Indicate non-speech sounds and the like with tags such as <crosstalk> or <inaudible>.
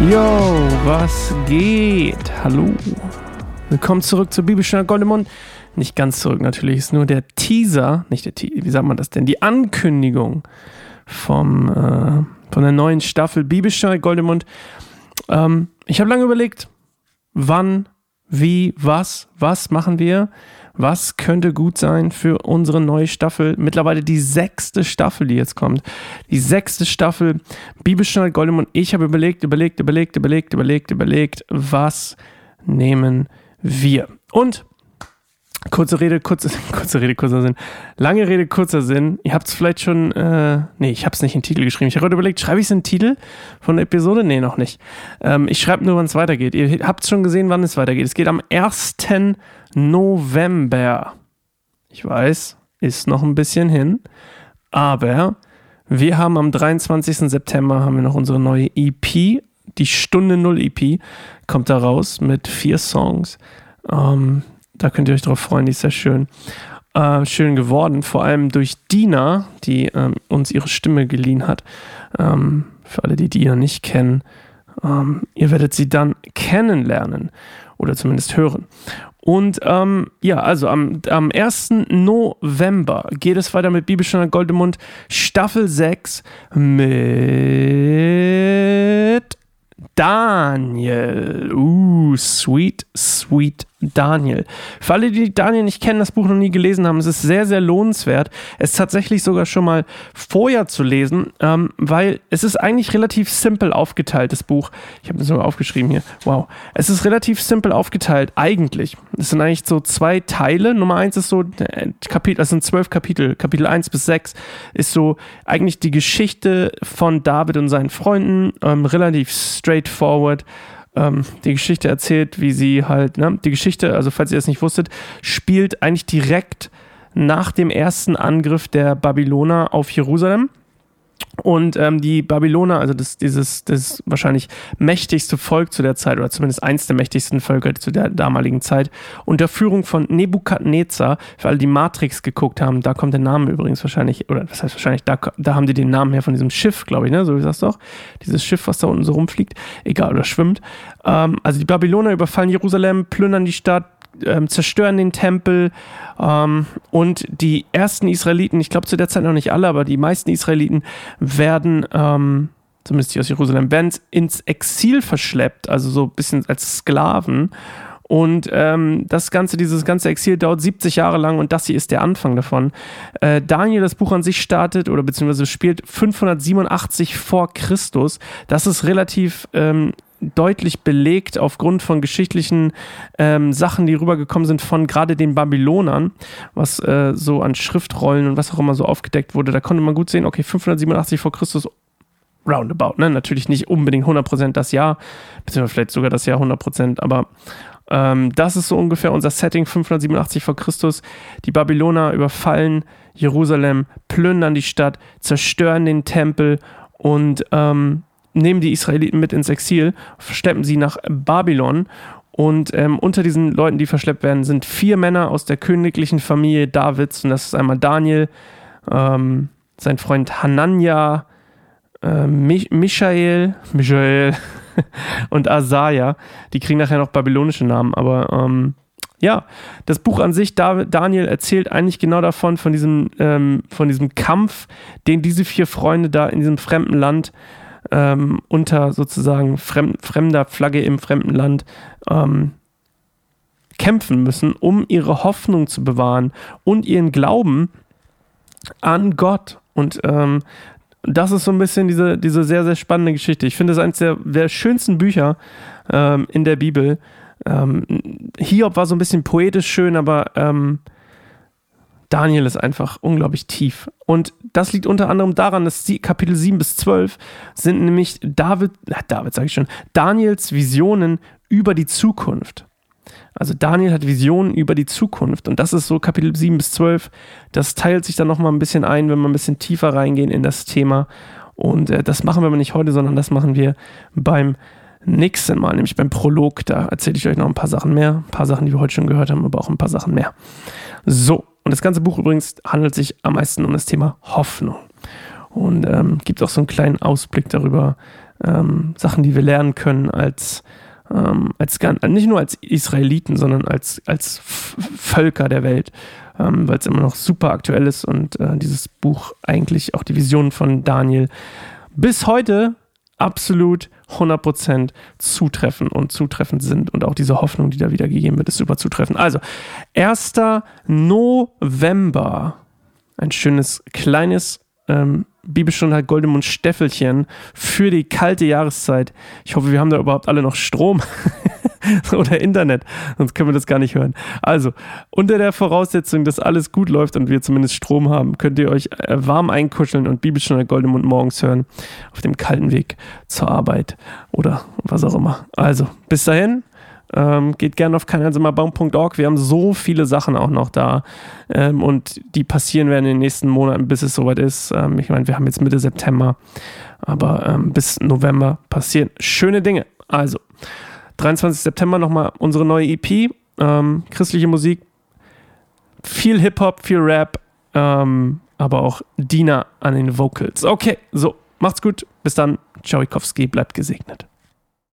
Yo, was geht? Hallo. Willkommen zurück zur Bibelstunde Goldemund. Nicht ganz zurück natürlich, ist nur der Teaser, nicht der Teaser, wie sagt man das denn? Die Ankündigung vom, äh, von der neuen Staffel Bibelstunde Goldemund. Ähm, ich habe lange überlegt, wann, wie, was, was machen wir? Was könnte gut sein für unsere neue Staffel? Mittlerweile die sechste Staffel, die jetzt kommt. Die sechste Staffel Bibelstunde Goldemund. Ich habe überlegt, überlegt, überlegt, überlegt, überlegt, überlegt, was nehmen wir? Und Kurze Rede, kurze, <laughs> kurze Rede, kurzer Sinn. Lange Rede, kurzer Sinn. Ihr habt es vielleicht schon, äh, nee, ich habe es nicht in den Titel geschrieben. Ich habe heute überlegt, schreibe ich es in den Titel von der Episode? Nee, noch nicht. Ähm, ich schreibe nur, wann es weitergeht. Ihr habt schon gesehen, wann es weitergeht. Es geht am 1. November. Ich weiß, ist noch ein bisschen hin, aber wir haben am 23. September haben wir noch unsere neue EP, die Stunde Null EP, kommt da raus mit vier Songs. Ähm, da könnt ihr euch drauf freuen, die ist sehr schön. Äh, schön geworden, vor allem durch Dina, die ähm, uns ihre Stimme geliehen hat. Ähm, für alle, die Dina nicht kennen, ähm, ihr werdet sie dann kennenlernen oder zumindest hören. Und ähm, ja, also am, am 1. November geht es weiter mit Bibelstunde Goldemund Staffel 6 mit Daniel. Uh, sweet, sweet Daniel. Für alle, die Daniel nicht kennen, das Buch noch nie gelesen haben, es ist sehr, sehr lohnenswert. Es tatsächlich sogar schon mal vorher zu lesen, ähm, weil es ist eigentlich relativ simpel aufgeteilt, das Buch. Ich habe das sogar aufgeschrieben hier. Wow. Es ist relativ simpel aufgeteilt, eigentlich. Es sind eigentlich so zwei Teile. Nummer eins ist so, äh, Kapitel, das sind zwölf Kapitel. Kapitel eins bis sechs ist so eigentlich die Geschichte von David und seinen Freunden, ähm, relativ straightforward ähm, die Geschichte erzählt, wie sie halt, ne, die Geschichte, also falls ihr das nicht wusstet, spielt eigentlich direkt nach dem ersten Angriff der Babyloner auf Jerusalem. Und ähm, die Babyloner, also das, dieses, das wahrscheinlich mächtigste Volk zu der Zeit, oder zumindest eins der mächtigsten Völker zu der damaligen Zeit, unter Führung von Nebukadnezar, für alle, die Matrix geguckt haben, da kommt der Name übrigens wahrscheinlich, oder das heißt wahrscheinlich, da, da haben die den Namen her von diesem Schiff, glaube ich, ne? So wie das doch. Dieses Schiff, was da unten so rumfliegt, egal, oder schwimmt. Ähm, also die Babyloner überfallen Jerusalem, plündern die Stadt, ähm, zerstören den Tempel ähm, und die ersten Israeliten, ich glaube zu der Zeit noch nicht alle, aber die meisten Israeliten werden, ähm, zumindest die aus Jerusalem, werden ins Exil verschleppt, also so ein bisschen als Sklaven. Und ähm, das ganze, dieses ganze Exil dauert 70 Jahre lang und das hier ist der Anfang davon. Äh, Daniel, das Buch an sich startet oder beziehungsweise spielt 587 vor Christus. Das ist relativ ähm, deutlich belegt aufgrund von geschichtlichen ähm, Sachen, die rübergekommen sind von gerade den Babylonern, was äh, so an Schriftrollen und was auch immer so aufgedeckt wurde. Da konnte man gut sehen, okay, 587 vor Christus roundabout, ne? Natürlich nicht unbedingt 100% das Jahr, beziehungsweise vielleicht sogar das Jahr 100%, aber ähm, das ist so ungefähr unser Setting 587 vor Christus. Die Babyloner überfallen Jerusalem, plündern die Stadt, zerstören den Tempel und ähm, nehmen die Israeliten mit ins Exil, verschleppen sie nach Babylon. Und ähm, unter diesen Leuten, die verschleppt werden, sind vier Männer aus der königlichen Familie Davids. Und das ist einmal Daniel, ähm, sein Freund Hanania, äh, Michael, <laughs> Michael und Asaja. Die kriegen nachher noch babylonische Namen, aber ähm, ja, das Buch an sich, Daniel erzählt eigentlich genau davon, von diesem, ähm, von diesem Kampf, den diese vier Freunde da in diesem fremden Land ähm, unter sozusagen fremd, fremder Flagge im fremden Land ähm, kämpfen müssen, um ihre Hoffnung zu bewahren und ihren Glauben an Gott. Und ähm, das ist so ein bisschen diese, diese sehr, sehr spannende Geschichte. Ich finde es eines der, der schönsten Bücher ähm, in der Bibel. Ähm, Hiob war so ein bisschen poetisch schön, aber ähm, Daniel ist einfach unglaublich tief. Und das liegt unter anderem daran, dass die Kapitel 7 bis 12 sind nämlich David, David sage ich schon, Daniels Visionen über die Zukunft. Also Daniel hat Visionen über die Zukunft und das ist so Kapitel 7 bis 12. Das teilt sich dann nochmal ein bisschen ein, wenn wir ein bisschen tiefer reingehen in das Thema. Und äh, das machen wir aber nicht heute, sondern das machen wir beim nächsten Mal, nämlich beim Prolog. Da erzähle ich euch noch ein paar Sachen mehr. Ein paar Sachen, die wir heute schon gehört haben, aber auch ein paar Sachen mehr. So, Und das ganze Buch übrigens handelt sich am meisten um das Thema Hoffnung. Und ähm, gibt auch so einen kleinen Ausblick darüber, ähm, Sachen, die wir lernen können als, ähm, als nicht nur als Israeliten, sondern als, als Völker der Welt, ähm, weil es immer noch super aktuell ist und äh, dieses Buch eigentlich auch die Vision von Daniel bis heute absolut 100% zutreffen und zutreffend sind und auch diese Hoffnung, die da wieder gegeben wird, ist super zutreffend. Also, 1. November, ein schönes kleines ähm, Bibelstunde hat Goldemund Steffelchen für die kalte Jahreszeit. Ich hoffe, wir haben da überhaupt alle noch Strom <laughs> <laughs> oder Internet, sonst können wir das gar nicht hören. Also, unter der Voraussetzung, dass alles gut läuft und wir zumindest Strom haben, könnt ihr euch äh, warm einkuscheln und Bibelstunde Goldemund morgens hören auf dem kalten Weg zur Arbeit oder was auch immer. Also, bis dahin, ähm, geht gerne auf keineinsamerbaum.org. Wir haben so viele Sachen auch noch da ähm, und die passieren werden in den nächsten Monaten, bis es soweit ist. Ähm, ich meine, wir haben jetzt Mitte September, aber ähm, bis November passieren schöne Dinge. Also, 23. September nochmal unsere neue EP, ähm, christliche Musik, viel Hip-Hop, viel Rap, ähm, aber auch Dina an den Vocals. Okay, so, macht's gut, bis dann, Tschauikowski, bleibt gesegnet.